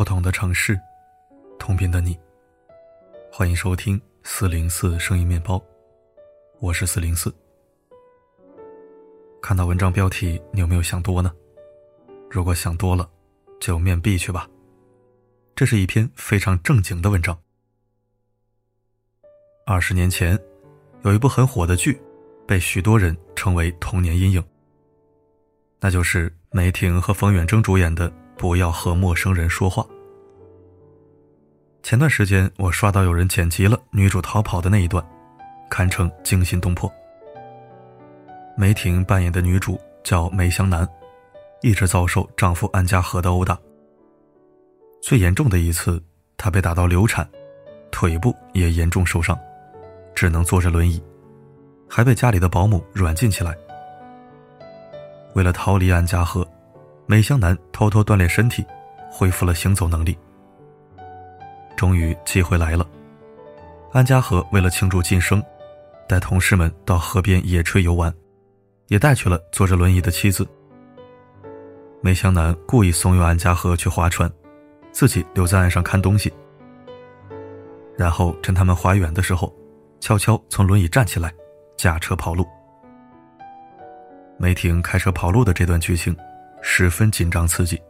不同的城市，同频的你。欢迎收听四零四声音面包，我是四零四。看到文章标题，你有没有想多呢？如果想多了，就面壁去吧。这是一篇非常正经的文章。二十年前，有一部很火的剧，被许多人称为童年阴影。那就是梅婷和冯远征主演的《不要和陌生人说话》。前段时间，我刷到有人剪辑了女主逃跑的那一段，堪称惊心动魄。梅婷扮演的女主叫梅香南，一直遭受丈夫安家和的殴打。最严重的一次，她被打到流产，腿部也严重受伤，只能坐着轮椅，还被家里的保姆软禁起来。为了逃离安家河，梅香南偷偷锻炼身体，恢复了行走能力。终于机会来了，安家和为了庆祝晋升，带同事们到河边野炊游玩，也带去了坐着轮椅的妻子。梅香南故意怂恿安家和去划船，自己留在岸上看东西。然后趁他们划远的时候，悄悄从轮椅站起来，驾车跑路。梅婷开车跑路的这段剧情，十分紧张刺激。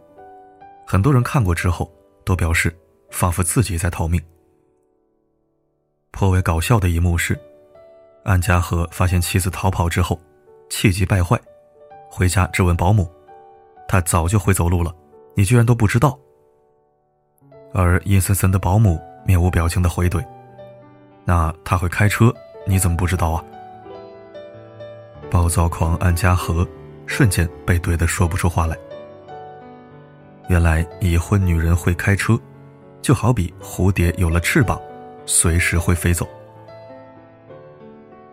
很多人看过之后都表示，仿佛自己在逃命。颇为搞笑的一幕是，安家和发现妻子逃跑之后，气急败坏，回家质问保姆：“他早就会走路了，你居然都不知道？”而阴森森的保姆面无表情的回怼：“那他会开车，你怎么不知道啊？”暴躁狂安家和瞬间被怼得说不出话来。原来已婚女人会开车，就好比蝴蝶有了翅膀，随时会飞走。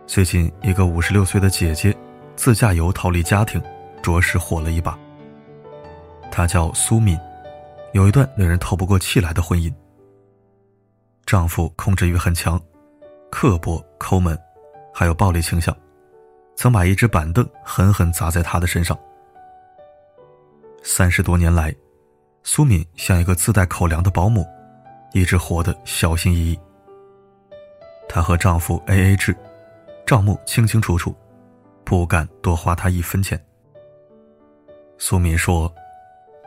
最近，一个五十六岁的姐姐自驾游逃离家庭，着实火了一把。她叫苏敏，有一段令人透不过气来的婚姻。丈夫控制欲很强，刻薄抠门，还有暴力倾向。曾把一只板凳狠狠砸在他的身上。三十多年来，苏敏像一个自带口粮的保姆，一直活得小心翼翼。她和丈夫 A A 制，账目清清楚楚，不敢多花他一分钱。苏敏说：“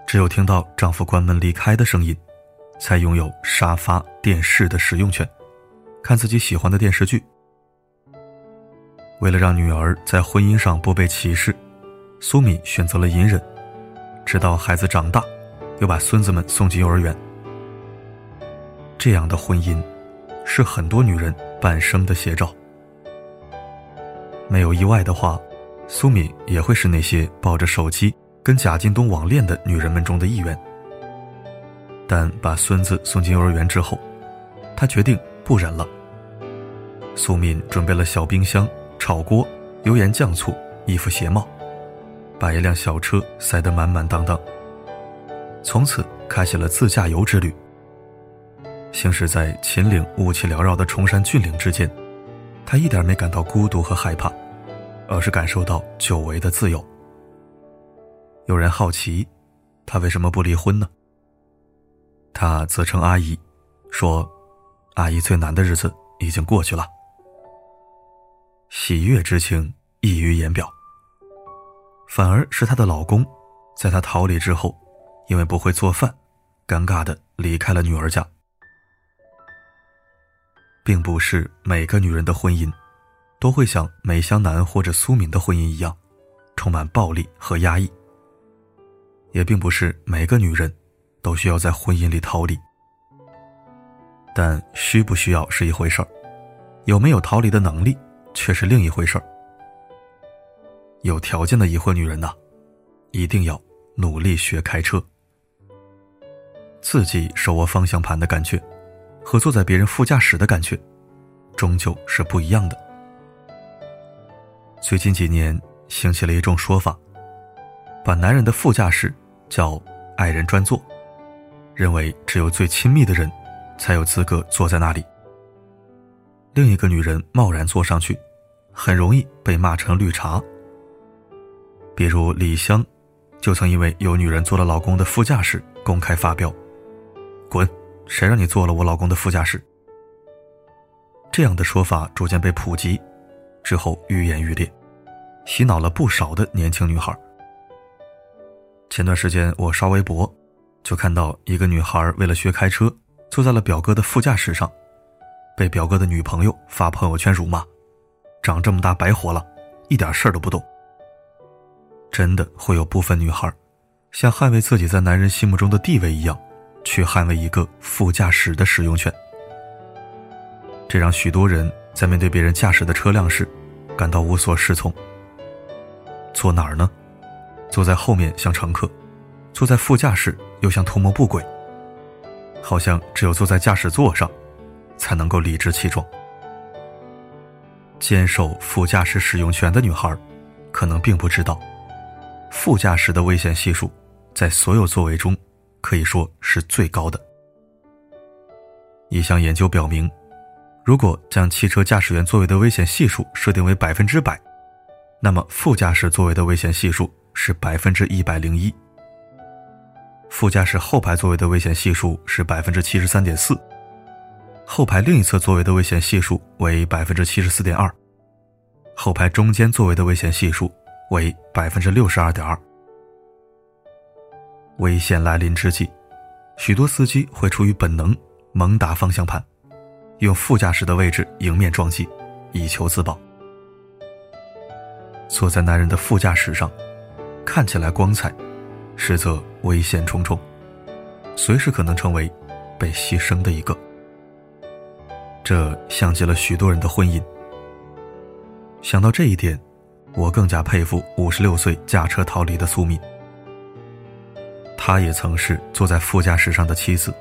只有听到丈夫关门离开的声音，才拥有沙发、电视的使用权，看自己喜欢的电视剧。”为了让女儿在婚姻上不被歧视，苏敏选择了隐忍，直到孩子长大，又把孙子们送进幼儿园。这样的婚姻，是很多女人半生的写照。没有意外的话，苏敏也会是那些抱着手机跟贾进东网恋的女人们中的一员。但把孙子送进幼儿园之后，她决定不忍了。苏敏准备了小冰箱。炒锅、油盐酱醋、衣服鞋帽，把一辆小车塞得满满当当。从此开启了自驾游之旅。行驶在秦岭雾气缭绕的崇山峻岭之间，他一点没感到孤独和害怕，而是感受到久违的自由。有人好奇，他为什么不离婚呢？他自称阿姨，说：“阿姨最难的日子已经过去了。”喜悦之情溢于言表。反而是她的老公，在她逃离之后，因为不会做饭，尴尬的离开了女儿家。并不是每个女人的婚姻，都会像梅香南或者苏敏的婚姻一样，充满暴力和压抑。也并不是每个女人，都需要在婚姻里逃离。但需不需要是一回事儿，有没有逃离的能力？却是另一回事儿。有条件的已婚女人呐，一定要努力学开车。自己手握方向盘的感觉，和坐在别人副驾驶的感觉，终究是不一样的。最近几年兴起了一种说法，把男人的副驾驶叫“爱人专座”，认为只有最亲密的人，才有资格坐在那里。另一个女人贸然坐上去，很容易被骂成绿茶。比如李湘，就曾因为有女人坐了老公的副驾驶，公开发飙，滚！谁让你坐了我老公的副驾驶？”这样的说法逐渐被普及，之后愈演愈烈，洗脑了不少的年轻女孩。前段时间我刷微博，就看到一个女孩为了学开车，坐在了表哥的副驾驶上，被表哥的女朋友发朋友圈辱骂：“长这么大白活了，一点事儿都不懂。”真的会有部分女孩，像捍卫自己在男人心目中的地位一样，去捍卫一个副驾驶的使用权。这让许多人在面对别人驾驶的车辆时，感到无所适从。坐哪儿呢？坐在后面像乘客，坐在副驾驶又像图谋不轨。好像只有坐在驾驶座上，才能够理直气壮。坚守副驾驶使用权的女孩，可能并不知道，副驾驶的危险系数，在所有座位中，可以说是最高的。一项研究表明。如果将汽车驾驶员座位的危险系数设定为百分之百，那么副驾驶座位的危险系数是百分之一百零一。副驾驶后排座位的危险系数是百分之七十三点四，后排另一侧座位的危险系数为百分之七十四点二，后排中间座位的危险系数为百分之六十二点二。危险来临之际，许多司机会出于本能猛打方向盘。用副驾驶的位置迎面撞击，以求自保。坐在男人的副驾驶上，看起来光彩，实则危险重重，随时可能成为被牺牲的一个。这像极了许多人的婚姻。想到这一点，我更加佩服五十六岁驾车逃离的苏敏。她也曾是坐在副驾驶上的妻子，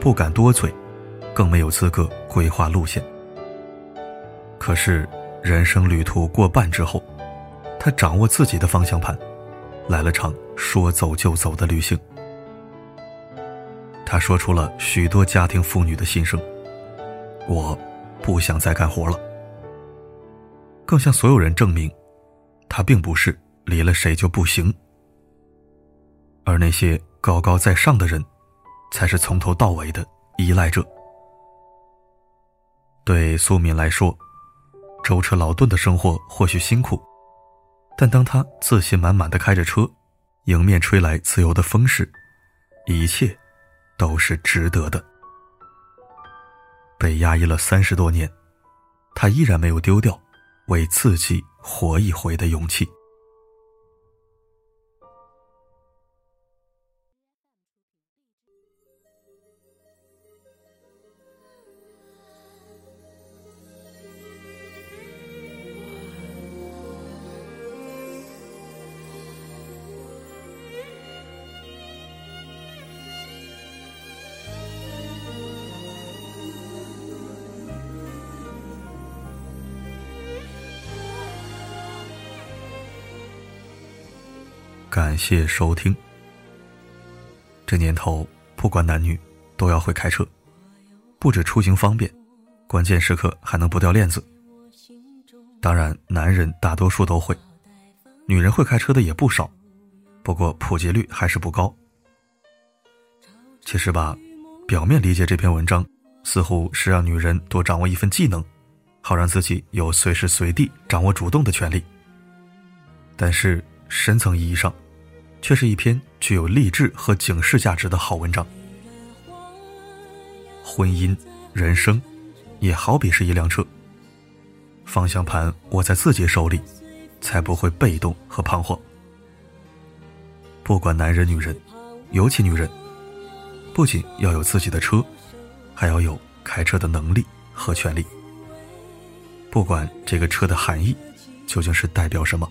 不敢多嘴。更没有资格规划路线。可是，人生旅途过半之后，他掌握自己的方向盘，来了场说走就走的旅行。他说出了许多家庭妇女的心声：“我不想再干活了。”更向所有人证明，他并不是离了谁就不行。而那些高高在上的人，才是从头到尾的依赖者。对苏敏来说，舟车劳顿的生活或许辛苦，但当他自信满满的开着车，迎面吹来自由的风时，一切都是值得的。被压抑了三十多年，他依然没有丢掉为自己活一回的勇气。感谢收听。这年头，不管男女，都要会开车，不止出行方便，关键时刻还能不掉链子。当然，男人大多数都会，女人会开车的也不少，不过普及率还是不高。其实吧，表面理解这篇文章，似乎是让女人多掌握一份技能，好让自己有随时随地掌握主动的权利。但是深层意义上，却是一篇具有励志和警示价值的好文章。婚姻、人生，也好比是一辆车。方向盘握在自己手里，才不会被动和彷徨。不管男人女人，尤其女人，不仅要有自己的车，还要有开车的能力和权利。不管这个车的含义究竟是代表什么。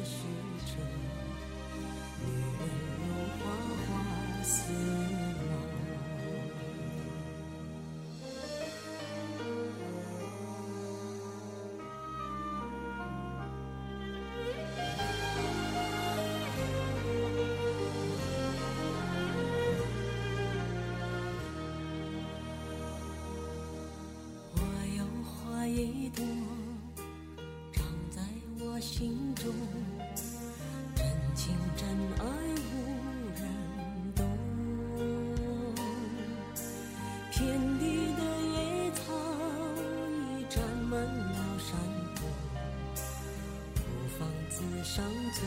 伤在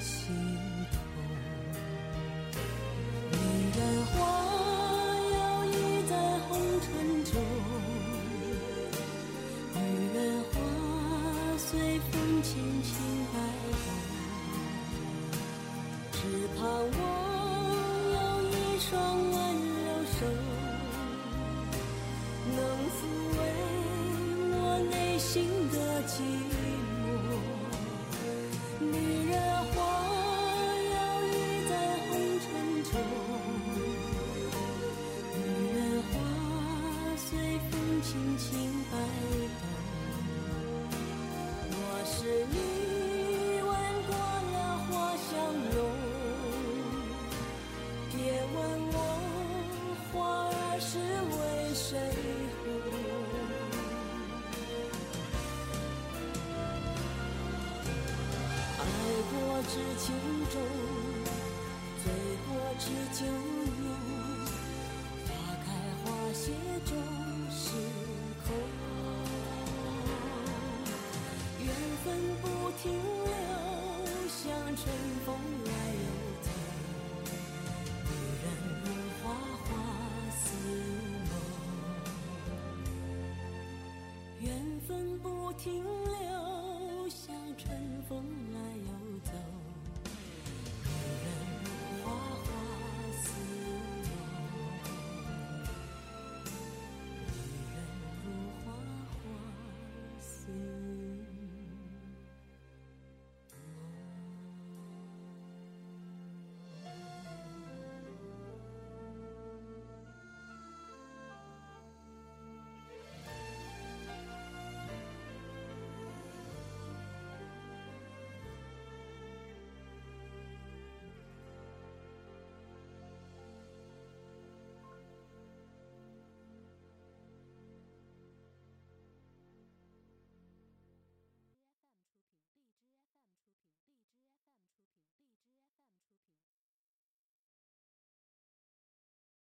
心头。女人花摇曳在红尘中女人花随风轻轻